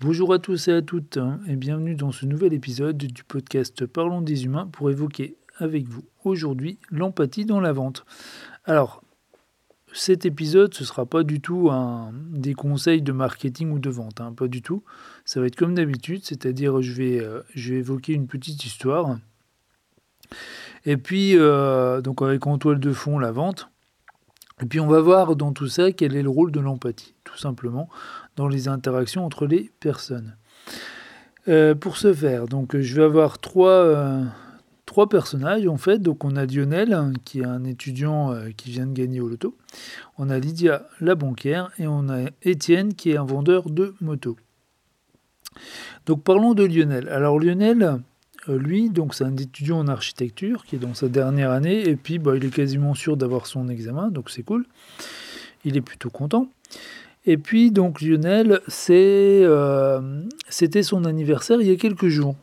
Bonjour à tous et à toutes hein, et bienvenue dans ce nouvel épisode du podcast Parlons des humains pour évoquer avec vous aujourd'hui l'empathie dans la vente. Alors, cet épisode, ce ne sera pas du tout un, des conseils de marketing ou de vente, hein, pas du tout. Ça va être comme d'habitude, c'est-à-dire je vais, euh, je vais évoquer une petite histoire. Et puis, euh, donc avec en toile de fond la vente. Et puis on va voir dans tout ça quel est le rôle de l'empathie, tout simplement, dans les interactions entre les personnes. Euh, pour ce faire, donc je vais avoir trois, euh, trois personnages en fait. Donc on a Lionel, qui est un étudiant euh, qui vient de gagner au loto. On a Lydia, la banquière, et on a Étienne, qui est un vendeur de moto. Donc parlons de Lionel. Alors Lionel, lui, donc c'est un étudiant en architecture qui est dans sa dernière année, et puis bah, il est quasiment sûr d'avoir son examen, donc c'est cool. Il est plutôt content. Et puis donc Lionel, euh, c'était son anniversaire il y a quelques jours.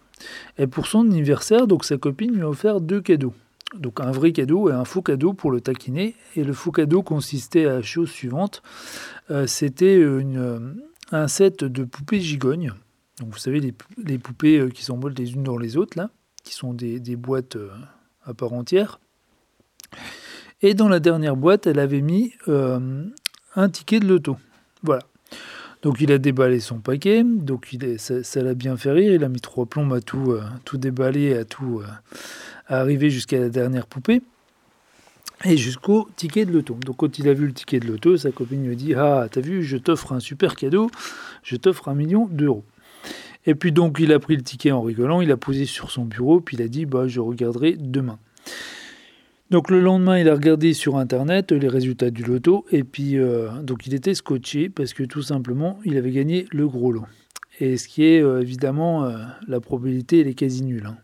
Et pour son anniversaire, donc sa copine lui a offert deux cadeaux. Donc un vrai cadeau et un faux cadeau pour le taquiner. Et le faux cadeau consistait à la chose suivante. Euh, c'était un set de poupées gigognes. Donc vous savez, les, poupées euh, qui s'envolent les unes dans les autres, là, qui sont des, boîtes à part entière. Et dans la dernière boîte, elle avait mis un ticket de loto. Voilà. Donc il a déballé son paquet, donc il ça, l'a bien fait rire, il a mis trois plombs à tout, euh, tout déballer, à tout euh, arriver jusqu'à la dernière poupée, et jusqu'au ticket de loto. Donc quand il a vu le ticket de loto, sa copine lui dit Ah, t'as vu, je t'offre un super cadeau, je t'offre un million d'euros. Et puis donc il a pris le ticket en rigolant, il a posé sur son bureau, puis il a dit Bah je regarderai demain. Donc le lendemain, il a regardé sur internet les résultats du loto et puis euh, donc il était scotché parce que tout simplement il avait gagné le gros lot. Et ce qui est euh, évidemment euh, la probabilité elle est quasi nulle. Hein.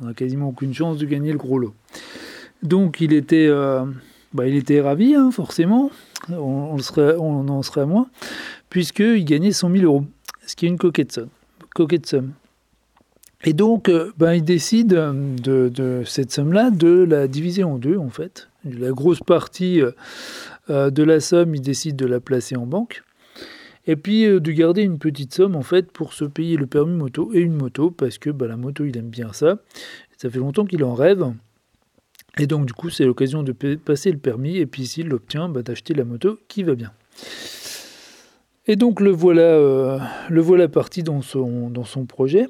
On n'a quasiment aucune chance de gagner le gros lot. Donc il était, bah, il était ravi hein, forcément. On, en serait moins puisqu'il gagnait 100 000 euros, ce qui est une. Coquette somme. Et donc, euh, ben, il décide de, cette somme-là de la diviser en deux, en fait. La grosse partie euh, euh, de la somme, il décide de la placer en banque. Et puis de garder une petite somme, en fait, pour se payer le permis moto et une moto, parce que ben, la moto, il aime bien ça. Ça fait longtemps qu'il en rêve. Et donc, du coup, c'est l'occasion de passer le permis, et puis s'il l'obtient, ben, d'acheter la moto qui va bien. Et donc, le voilà, le voilà parti dans son, dans son projet.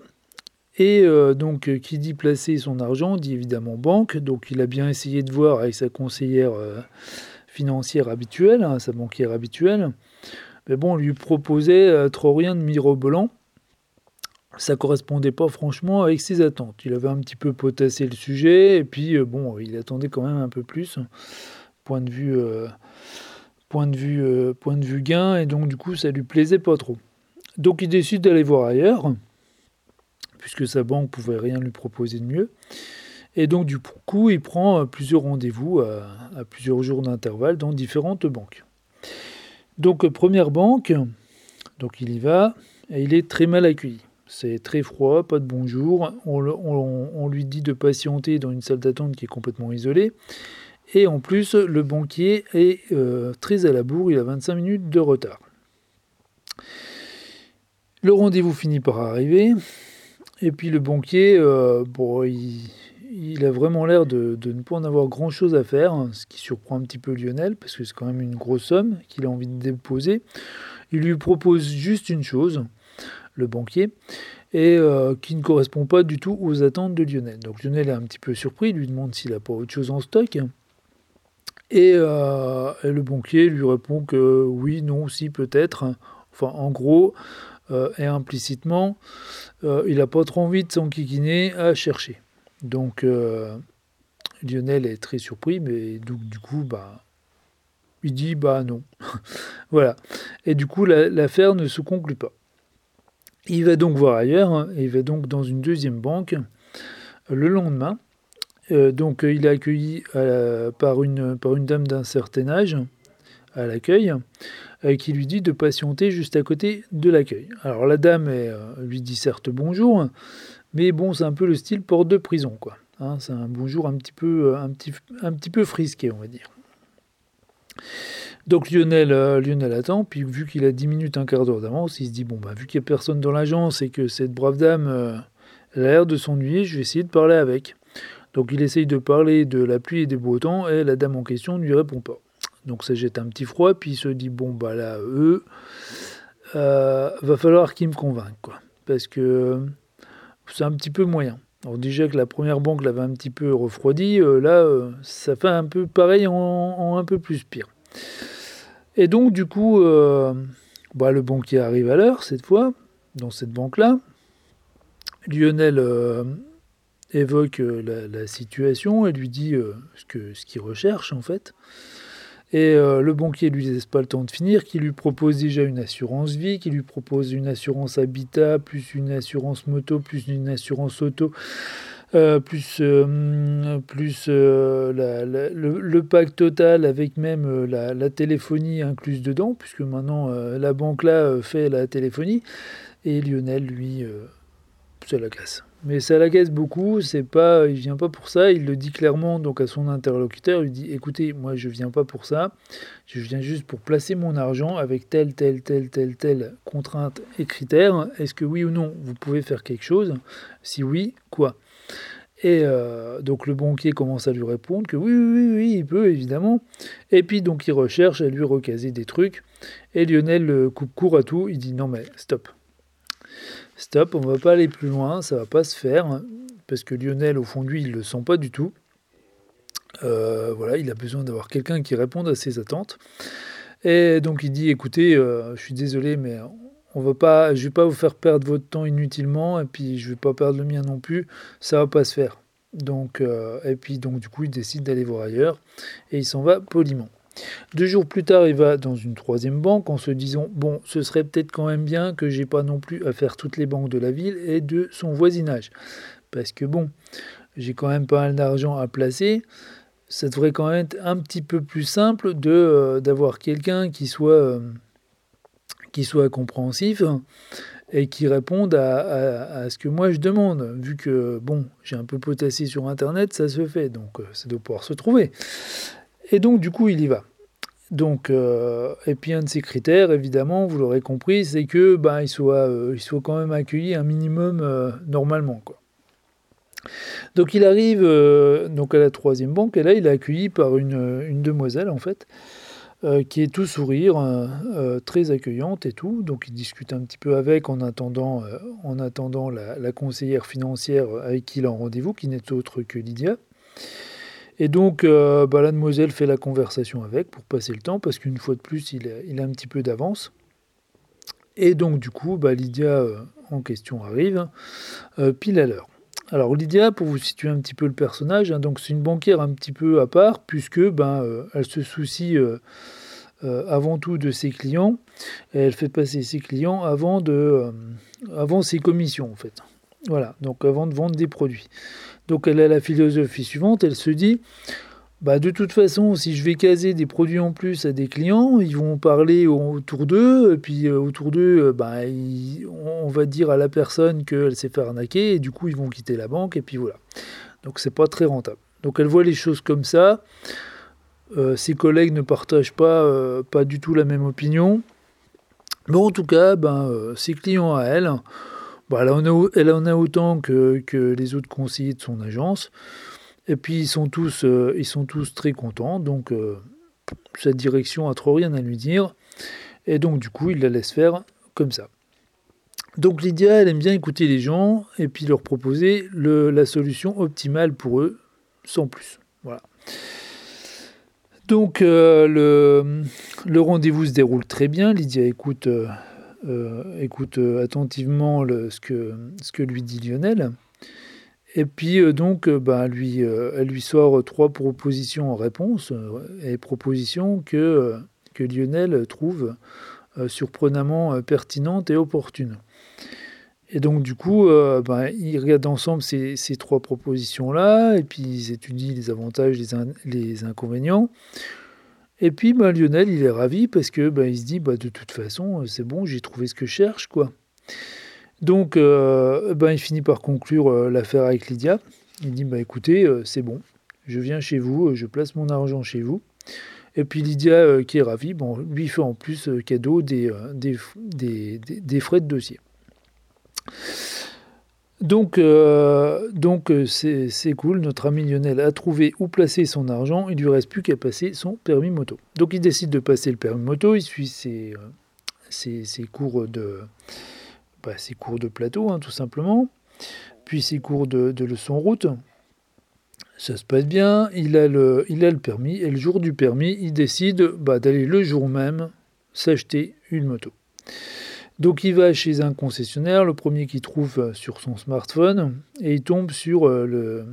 Et euh, donc, euh, qui dit placer son argent, dit évidemment banque. Donc, il a bien essayé de voir avec sa conseillère euh, financière habituelle, hein, sa banquière habituelle. Mais bon, on lui proposait trop rien de mirobolant. Ça correspondait pas franchement avec ses attentes. Il avait un petit peu potassé le sujet, et puis bon, il attendait quand même un peu plus. Point de vue, point de vue, point de vue gain, et donc du coup, ça lui plaisait pas trop. Donc, il décide d'aller voir ailleurs puisque sa banque pouvait rien lui proposer de mieux. Et donc du coup, il prend euh, plusieurs rendez-vous à, plusieurs jours d'intervalle dans différentes banques. Donc euh, première banque, donc il y va, et il est très mal accueilli. C'est très froid, pas de bonjour. On, lui dit de patienter dans une salle d'attente qui est complètement isolée. Et en plus, le banquier est euh, très à la bourre, il a 25 minutes de retard. Le rendez-vous finit par arriver. Et puis le banquier, euh, bon, il, a vraiment l'air de, ne pas en avoir grand-chose à faire, hein, ce qui surprend un petit peu Lionel, parce que c'est quand même une grosse somme qu'il a envie de déposer. Il lui propose juste une chose, le banquier, et euh, qui ne correspond pas du tout aux attentes de Lionel. Donc Lionel est un petit peu surpris, il lui demande s'il n'a pas autre chose en stock. Et, euh, et, le banquier lui répond que oui, non, si, peut-être. Enfin, en gros, euh, et implicitement, euh, il n'a pas trop envie de s'enquiquiner à chercher. Donc euh, Lionel est très surpris, mais du coup, bah, il dit bah non. voilà. Et du coup, l'affaire ne se conclut pas. Il va donc voir ailleurs, hein, il va donc dans une deuxième banque le lendemain. donc il est accueilli par, une, par une dame d'un certain âge à l'accueil. Euh, qui lui dit de patienter juste à côté de l'accueil. Alors la dame euh, lui dit certes bonjour, mais bon, c'est un peu le style porte de prison, quoi. Hein, c'est un bonjour un petit, peu, euh, un, petit, un petit peu frisqué, on va dire. Donc Lionel, Lionel attend, puis vu qu'il a 10 minutes, un quart d'heure d'avance, il se dit, bon, bah, vu qu'il n'y a personne dans l'agence et que cette brave dame a l'air de s'ennuyer, je vais essayer de parler avec. Donc il essaye de parler de la pluie et des beaux temps, et la dame en question ne lui répond pas. Donc ça jette un petit froid, puis il se dit, bon, bah là, eux, euh, va falloir qu'ils me convainquent, quoi. Parce que c'est un petit peu moyen. Alors déjà que la première banque l'avait un petit peu refroidi, euh, là, euh, ça fait un peu pareil en, un peu plus pire. Et donc, du coup, bah, le banquier arrive à l'heure, cette fois, dans cette banque-là. Lionel évoque la, situation et lui dit ce qu'il ce qu'il recherche, en fait. Et euh, le banquier lui laisse pas le temps de finir, qui lui propose déjà une assurance vie, qui lui propose une assurance habitat, plus une assurance moto, plus une assurance auto, euh, plus, euh, plus le, pack total avec même la, téléphonie incluse dedans, puisque maintenant la banque là fait la téléphonie. Et Lionel, lui, c'est la casse. Mais ça l'agace beaucoup, c'est pas, il vient pas pour ça, il le dit clairement donc à son interlocuteur, il dit écoutez, moi je viens pas pour ça, je viens juste pour placer mon argent avec telle, telle, telle, telle, telle contrainte et critères. Est-ce que oui ou non vous pouvez faire quelque chose? Si oui, quoi? Et euh, donc le banquier commence à lui répondre que oui, oui, oui, il peut évidemment. Et puis donc il recherche à lui recaser des trucs. Et Lionel coupe court à tout. Il dit non mais stop, stop, on va pas aller plus loin, ça va pas se faire, parce que Lionel, au fond de lui, il le sent pas du tout. Euh, voilà, il a besoin d'avoir quelqu'un qui réponde à ses attentes. Et donc il dit, écoutez, euh, je suis désolé, mais on va pas, je vais pas vous faire perdre votre temps inutilement, et puis je vais pas perdre le mien non plus, ça va pas se faire. Donc, euh, et puis donc du coup, il décide d'aller voir ailleurs, et il s'en va poliment. Deux jours plus tard, il va dans une troisième banque en se disant Bon, ce serait peut-être quand même bien que j'ai pas non plus à faire toutes les banques de la ville et de son voisinage. Parce que bon, j'ai quand même pas mal d'argent à placer. Ça devrait quand même être un petit peu plus simple de euh, d'avoir quelqu'un qui soit euh, qui soit compréhensif et qui réponde à, ce que moi je demande. Vu que bon, j'ai un peu potassé sur internet, ça se fait, donc euh, ça doit pouvoir se trouver. Et donc, du coup, il y va. Donc, euh, et puis un de ces critères, évidemment, vous l'aurez compris, c'est que ben, il, soit, euh, il soit quand même accueilli un minimum euh, normalement. Quoi. Donc il arrive donc à la troisième banque, et là il est accueilli par une, une demoiselle, en fait, qui est tout sourire, très accueillante et tout. Donc il discute un petit peu avec en attendant, en attendant la, la conseillère financière avec qui il a rendez-vous, qui n'est autre que Lydia. Et donc, euh, bah, la demoiselle fait la conversation avec pour passer le temps, parce qu'une fois de plus, il a, un petit peu d'avance. Et donc, du coup, bah, Lydia euh, en question arrive, euh, pile à l'heure. Alors, Lydia, pour vous situer un petit peu le personnage, hein, donc c'est une banquière un petit peu à part, puisque ben, elle se soucie avant tout de ses clients, elle fait passer ses clients avant, avant ses commissions, en fait. Voilà, donc avant de vendre des produits. Donc elle a la philosophie suivante, elle se dit, bah de toute façon, si je vais caser des produits en plus à des clients, ils vont parler autour d'eux, et puis euh, autour d'eux, euh, bah, on va dire à la personne qu'elle s'est fait arnaquer, et du coup ils vont quitter la banque, et puis voilà. Donc c'est pas très rentable. Donc elle voit les choses comme ça. Euh, ses collègues ne partagent pas, pas du tout la même opinion. Mais en tout cas, ben, ses clients à elle, bah, elle, en a, autant que, les autres conseillers de son agence. Et puis ils sont tous, euh, très contents. Donc euh, sa direction a trop rien à lui dire. Et donc du coup, il la laisse faire comme ça. Donc Lydia, elle aime bien écouter les gens et puis leur proposer la solution optimale pour eux, sans plus. Voilà. Donc euh, le rendez-vous se déroule très bien. Lydia écoute euh, écoute euh, attentivement ce, que, ce que lui dit Lionel. Et puis euh, donc, bah, lui, elle lui sort trois propositions en réponse, et propositions que, que Lionel trouve surprenamment pertinentes et opportunes. Et donc du coup, bah, ils regardent ensemble ces, ces trois propositions-là, et puis ils étudient les avantages, les, les inconvénients. Et puis bah, Lionel, il est ravi parce que bah, il se dit bah, de toute façon, c'est bon, j'ai trouvé ce que je cherche. quoi. Donc euh, bah, il finit par conclure euh, l'affaire avec Lydia. Il dit bah, écoutez, euh, c'est bon, je viens chez vous, je place mon argent chez vous. Et puis Lydia, qui est ravie, bon, lui fait en plus cadeau des, frais de dossier. Donc, donc c'est cool, notre ami Lionel a trouvé où placer son argent, il lui reste plus qu'à passer son permis moto. Donc il décide de passer le permis moto, il suit ses, ses, cours de, bah, ses cours de plateau, hein, tout simplement, puis ses cours de, de leçon route. Ça se passe bien, il a, le, il a le permis, et le jour du permis, il décide bah, d'aller le jour même s'acheter une moto. Donc il va chez un concessionnaire, le premier qu'il trouve sur son smartphone, et il tombe sur euh, le,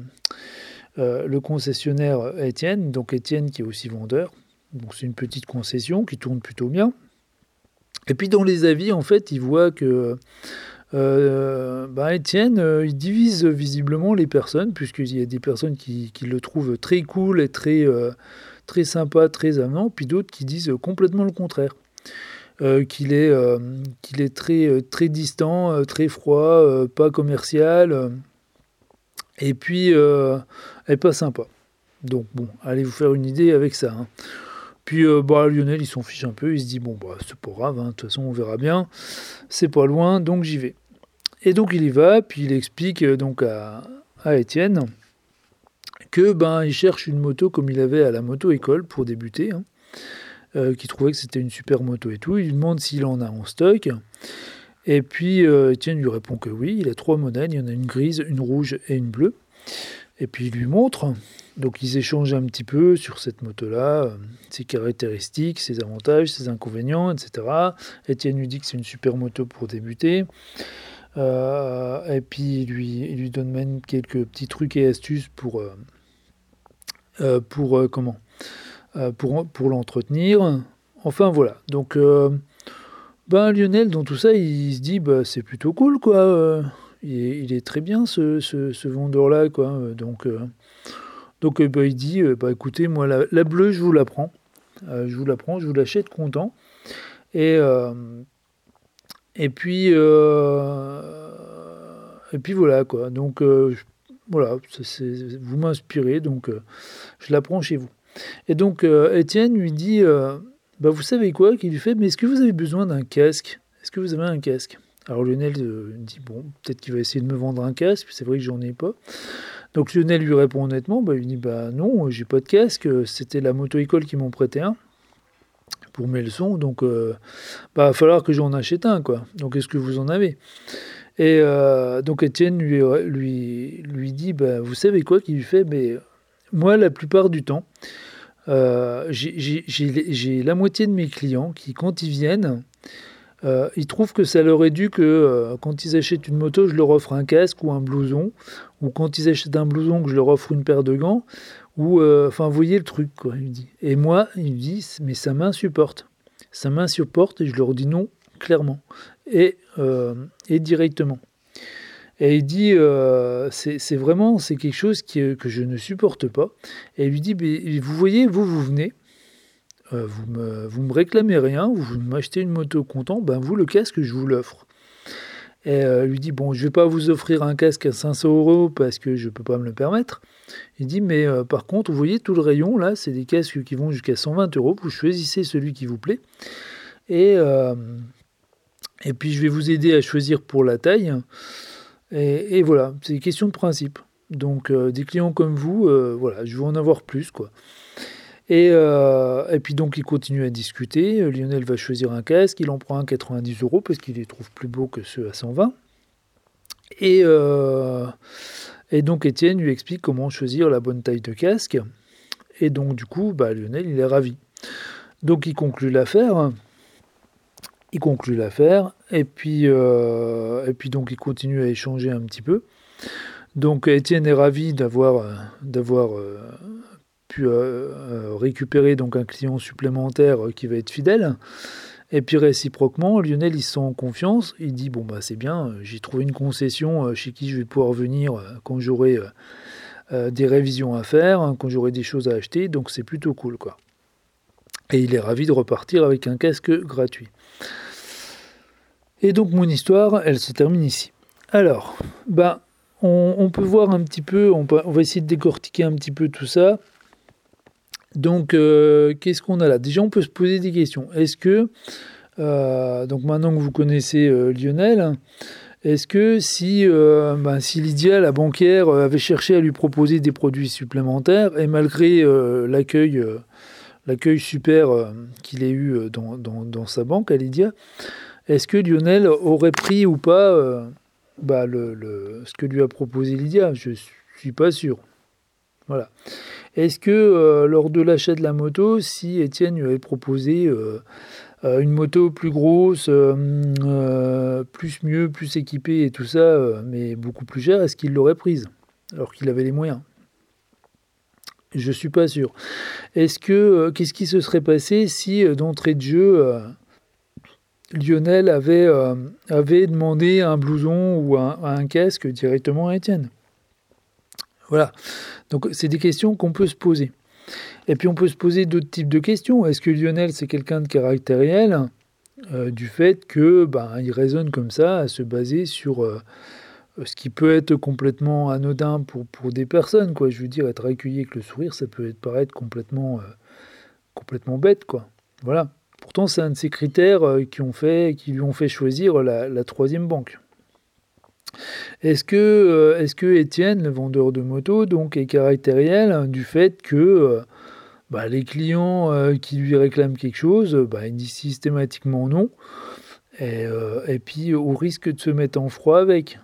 euh, le concessionnaire Étienne, donc Étienne qui est aussi vendeur. Donc c'est une petite concession qui tourne plutôt bien. Et puis dans les avis, en fait, il voit que euh, bah, Étienne, euh, il divise visiblement les personnes, puisqu'il y a des personnes qui, le trouvent très cool et très, euh, très sympa, très avenant, puis d'autres qui disent complètement le contraire. Qu'il est, qu'il est très, très distant, très froid, pas commercial, et puis et pas sympa. Donc bon, allez vous faire une idée avec ça. Hein. Puis euh, bah, Lionel, il s'en fiche un peu, il se dit bon, bah, c'est pas grave, hein, de toute façon, on verra bien, c'est pas loin, donc j'y vais. Et donc il y va, puis il explique euh, donc à, à Étienne que ben il cherche une moto comme il avait à la moto école pour débuter, hein, euh, qui trouvait que c'était une super moto et tout. Il lui demande s'il en a en stock. Et puis Étienne lui répond que oui, il a trois modèles, il y en a une grise, une rouge et une bleue. Et puis il lui montre. Donc ils échangent un petit peu sur cette moto-là, euh, ses caractéristiques, ses avantages, ses inconvénients, etc. Etienne lui dit que c'est une super moto pour débuter. Euh, et puis il lui, lui donne même quelques petits trucs et astuces euh, pour comment? Pour, pour l'entretenir. Enfin voilà. Donc ben Lionel dans tout ça il se dit bah, c'est plutôt cool quoi. Il est, très bien ce, vendeur-là. Donc, euh, euh, bah, il dit, euh, bah, écoutez, moi, la, bleue, je vous la prends. je vous la prends, je vous l'achète content. Et, et puis, et puis voilà, quoi. Donc, voilà, vous m'inspirez, donc je la prends chez vous. Et donc, Étienne lui dit, bah, vous savez quoi, qu'il lui fait, mais est-ce que vous avez besoin d'un casque? Est-ce que vous avez un casque? Alors Lionel euh, dit bon, peut-être qu'il va essayer de me vendre un casque, c'est vrai que j'en ai pas. Donc Lionel lui répond honnêtement, bah, il dit bah non, j'ai pas de casque, c'était la moto-école qui m'ont prêté un pour mes leçons, donc euh, bah, va falloir que j'en achète un quoi. Donc est-ce que vous en avez? Et euh, donc Étienne lui, dit bah, vous savez quoi qu'il lui fait mais moi la plupart du temps j'ai la moitié de mes clients qui quand ils viennent euh, ils trouvent que ça leur est dû que euh, quand ils achètent une moto, je leur offre un casque ou un blouson, ou quand ils achètent un blouson, que je leur offre une paire de gants, ou euh, enfin, vous voyez le truc, quoi, il dit. Et moi, il me dit, mais ça m'insupporte. Ça m'insupporte et je leur dis non, clairement, et, et directement. Et il dit, c'est vraiment, quelque chose qui, que je ne supporte pas. Et il lui dit, vous voyez, vous, vous venez, euh, vous me, me réclamez rien, vous m'achetez une moto content, ben vous, le casque, je vous l'offre. Et euh, lui dit, bon, je vais pas vous offrir un casque à 500 euros parce que je peux pas me le permettre. Il dit, mais euh, par contre, vous voyez tout le rayon, là, c'est des casques qui vont jusqu'à 120 euros. Vous choisissez celui qui vous plaît. Et puis, je vais vous aider à choisir pour la taille. Et, et voilà, c'est une question de principe. Donc, des clients comme vous, voilà, je veux en avoir plus, quoi. Euh, et, puis donc il continue à discuter. Lionel va choisir un casque, il en prend un 90 euros parce qu'il les trouve plus beaux que ceux à 120. Et, euh, et donc Étienne lui explique comment choisir la bonne taille de casque. Et donc du coup, bah, Lionel il est ravi. Donc il conclut l'affaire. Il conclut l'affaire. Et puis, euh, et puis donc il continue à échanger un petit peu. Donc Étienne est ravi d'avoir d'avoir pu euh, euh, récupérer donc un client supplémentaire euh, qui va être fidèle. Et puis réciproquement, Lionel, il se sent en confiance. Il dit Bon, bah, c'est bien, j'ai trouvé une concession chez qui je vais pouvoir venir quand j'aurai des révisions à faire, hein, quand j'aurai des choses à acheter. Donc, c'est plutôt cool, quoi. Et il est ravi de repartir avec un casque gratuit. Et donc, mon histoire, elle se termine ici. Alors, bah, on, peut voir un petit peu, on, va essayer de décortiquer un petit peu tout ça. Donc, euh, qu'est-ce qu'on a là? Déjà, on peut se poser des questions. Est-ce que, euh, donc maintenant que vous connaissez euh, Lionel, est-ce que si, ben, si Lydia, la banquière, avait cherché à lui proposer des produits supplémentaires, et malgré l'accueil l'accueil super qu'il ait eu dans, dans, sa banque à Lydia, est-ce que Lionel aurait pris ou pas bah, le, le, ce que lui a proposé Lydia? Je suis pas sûr. Voilà. Est-ce que euh, lors de l'achat de la moto, si Étienne lui avait proposé euh, euh, une moto plus grosse, plus mieux, plus équipée et tout ça, mais beaucoup plus chère, est-ce qu'il l'aurait prise alors qu'il avait les moyens? Je suis pas sûr. Est-ce que qu'est-ce qui se serait passé si d'entrée de jeu Lionel avait, demandé un blouson ou un casque directement à Étienne? Voilà. Donc c'est des questions qu'on peut se poser. Et puis on peut se poser d'autres types de questions. Est-ce que Lionel c'est quelqu'un de caractériel euh, du fait que ben, il raisonne comme ça, à se baser sur euh, ce qui peut être complètement anodin pour, pour des personnes, quoi. Je veux dire, être accueilli avec le sourire, ça peut paraître complètement, euh, complètement bête, quoi. Voilà. Pourtant, c'est un de ces critères qui, ont fait, qui lui ont fait choisir la troisième banque. Est-ce que, euh, est que Étienne, le vendeur de moto, donc est caractériel du fait que euh, bah, les clients euh, qui lui réclament quelque chose, bah, ils disent systématiquement non, et, puis au risque de se mettre en froid avec,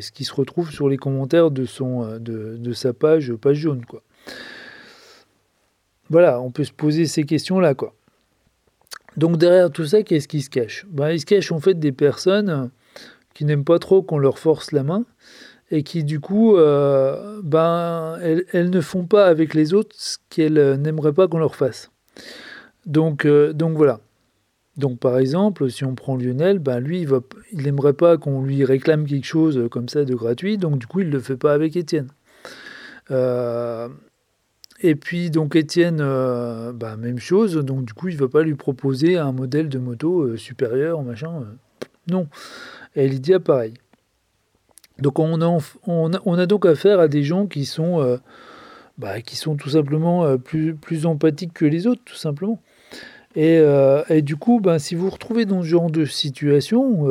ce qui se retrouve sur les commentaires de, son, de, sa page, page jaune. Quoi. Voilà, on peut se poser ces questions-là. Donc derrière tout ça, qu'est-ce qui se cache? Bah, Il se cache en fait des personnes qui n'aiment pas trop qu'on leur force la main et qui du coup, euh, ben, elles, ne font pas avec les autres ce qu'elles n'aimeraient pas qu'on leur fasse. Donc, euh, donc voilà. Donc par exemple, si on prend Lionel, ben lui, il n'aimerait pas qu'on lui réclame quelque chose comme ça de gratuit, donc du coup, il ne le fait pas avec Étienne. Euh, et puis donc Étienne, ben, même chose, donc du coup, il ne va pas lui proposer un modèle de moto supérieur, machin. non. Et Lydia, pareil. Donc on a, on, a, donc affaire à des gens qui sont, euh, bah, qui sont tout simplement euh, plus, plus empathiques que les autres, tout simplement. Et, euh, et du coup, ben, si vous vous retrouvez dans ce genre de situation,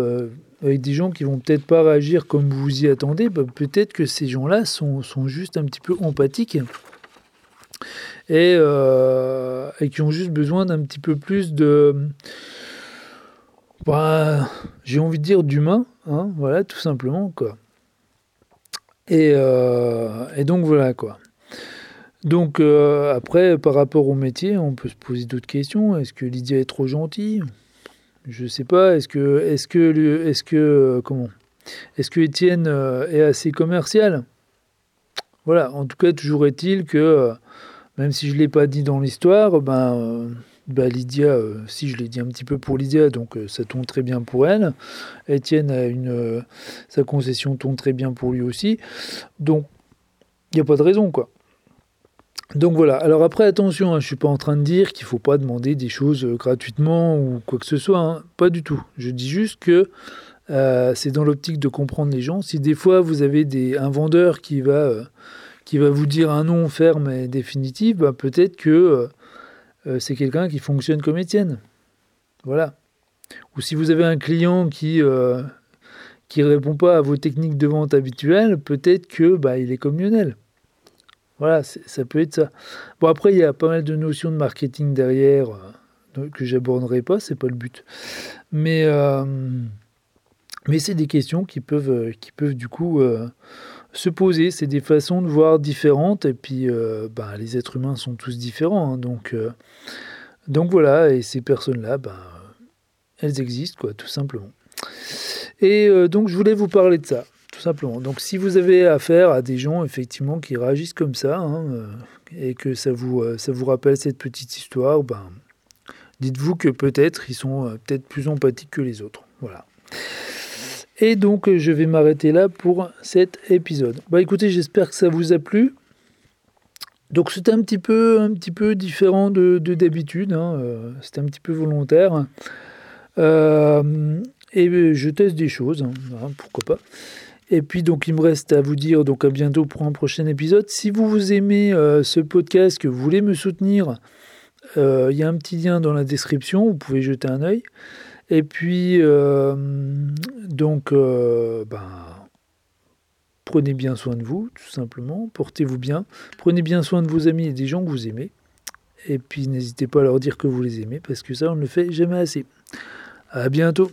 avec des gens qui vont peut-être pas réagir comme vous y attendez, ben, peut-être que ces gens-là sont, sont, juste un petit peu empathiques et, et qui ont juste besoin d'un petit peu plus de bah, j'ai envie de dire d'humain, hein, voilà, tout simplement, quoi. Et, euh, et donc voilà, quoi. Donc euh, après, par rapport au métier, on peut se poser d'autres questions. Est-ce que Lydia est trop gentille? Je sais pas. Est-ce que, est-ce que, est-ce que, euh, comment? Est-ce que Étienne est assez commercial? Voilà. En tout cas, toujours est-il que, même si je l'ai pas dit dans l'histoire, ben bah, Lydia, euh, si je l'ai dit un petit peu pour Lydia, donc euh, ça tourne très bien pour elle. Étienne a une, euh, sa concession tourne très bien pour lui aussi. Donc, il n'y a pas de raison, quoi. Donc voilà. Alors après, attention, hein, je ne suis pas en train de dire qu'il ne faut pas demander des choses gratuitement ou quoi que ce soit. Hein. Pas du tout. Je dis juste que c'est dans l'optique de comprendre les gens. Si des fois vous avez des, un vendeur qui va, qui va vous dire un non ferme et définitif, bah, peut-être que euh, c'est quelqu'un qui fonctionne comme Étienne. Voilà. Ou si vous avez un client qui ne euh, répond pas à vos techniques de vente habituelles, peut-être que bah, il est comme Lionel. Voilà, ça peut être ça. Bon après il y a pas mal de notions de marketing derrière euh, que j'aborderai pas, c'est pas le but. Mais mais c'est des questions qui peuvent qui peuvent du coup se poser. C'est des façons de voir différentes. Et puis, euh, bah, les êtres humains sont tous différents. Hein. donc, euh, donc voilà, et ces personnes-là, bah, elles existent, quoi, tout simplement. Et euh, donc, je voulais vous parler de ça, simplement. Donc, si vous avez affaire à des gens, effectivement, qui réagissent comme ça, hein, et que ça vous, ça vous rappelle cette petite histoire, ben, dites-vous que peut-être ils sont peut-être plus empathiques que les autres. Voilà. Et donc je vais m'arrêter là pour cet épisode. Bah écoutez, j'espère que ça vous a plu. Donc c'était un petit peu, un petit peu différent de, d'habitude, hein. euh, c'était un petit peu volontaire. Euh, et je teste des choses, hein, pourquoi pas. Et puis donc il me reste à vous dire donc à bientôt pour un prochain épisode. Si vous vous aimez euh, ce podcast, que vous voulez me soutenir, euh, il y a un petit lien dans la description, vous pouvez jeter un œil. Et puis euh, donc ben, prenez bien soin de vous, tout simplement, portez-vous bien, prenez bien soin de vos amis et des gens que vous aimez. Et puis n'hésitez pas à leur dire que vous les aimez, parce que ça on ne le fait jamais assez. À bientôt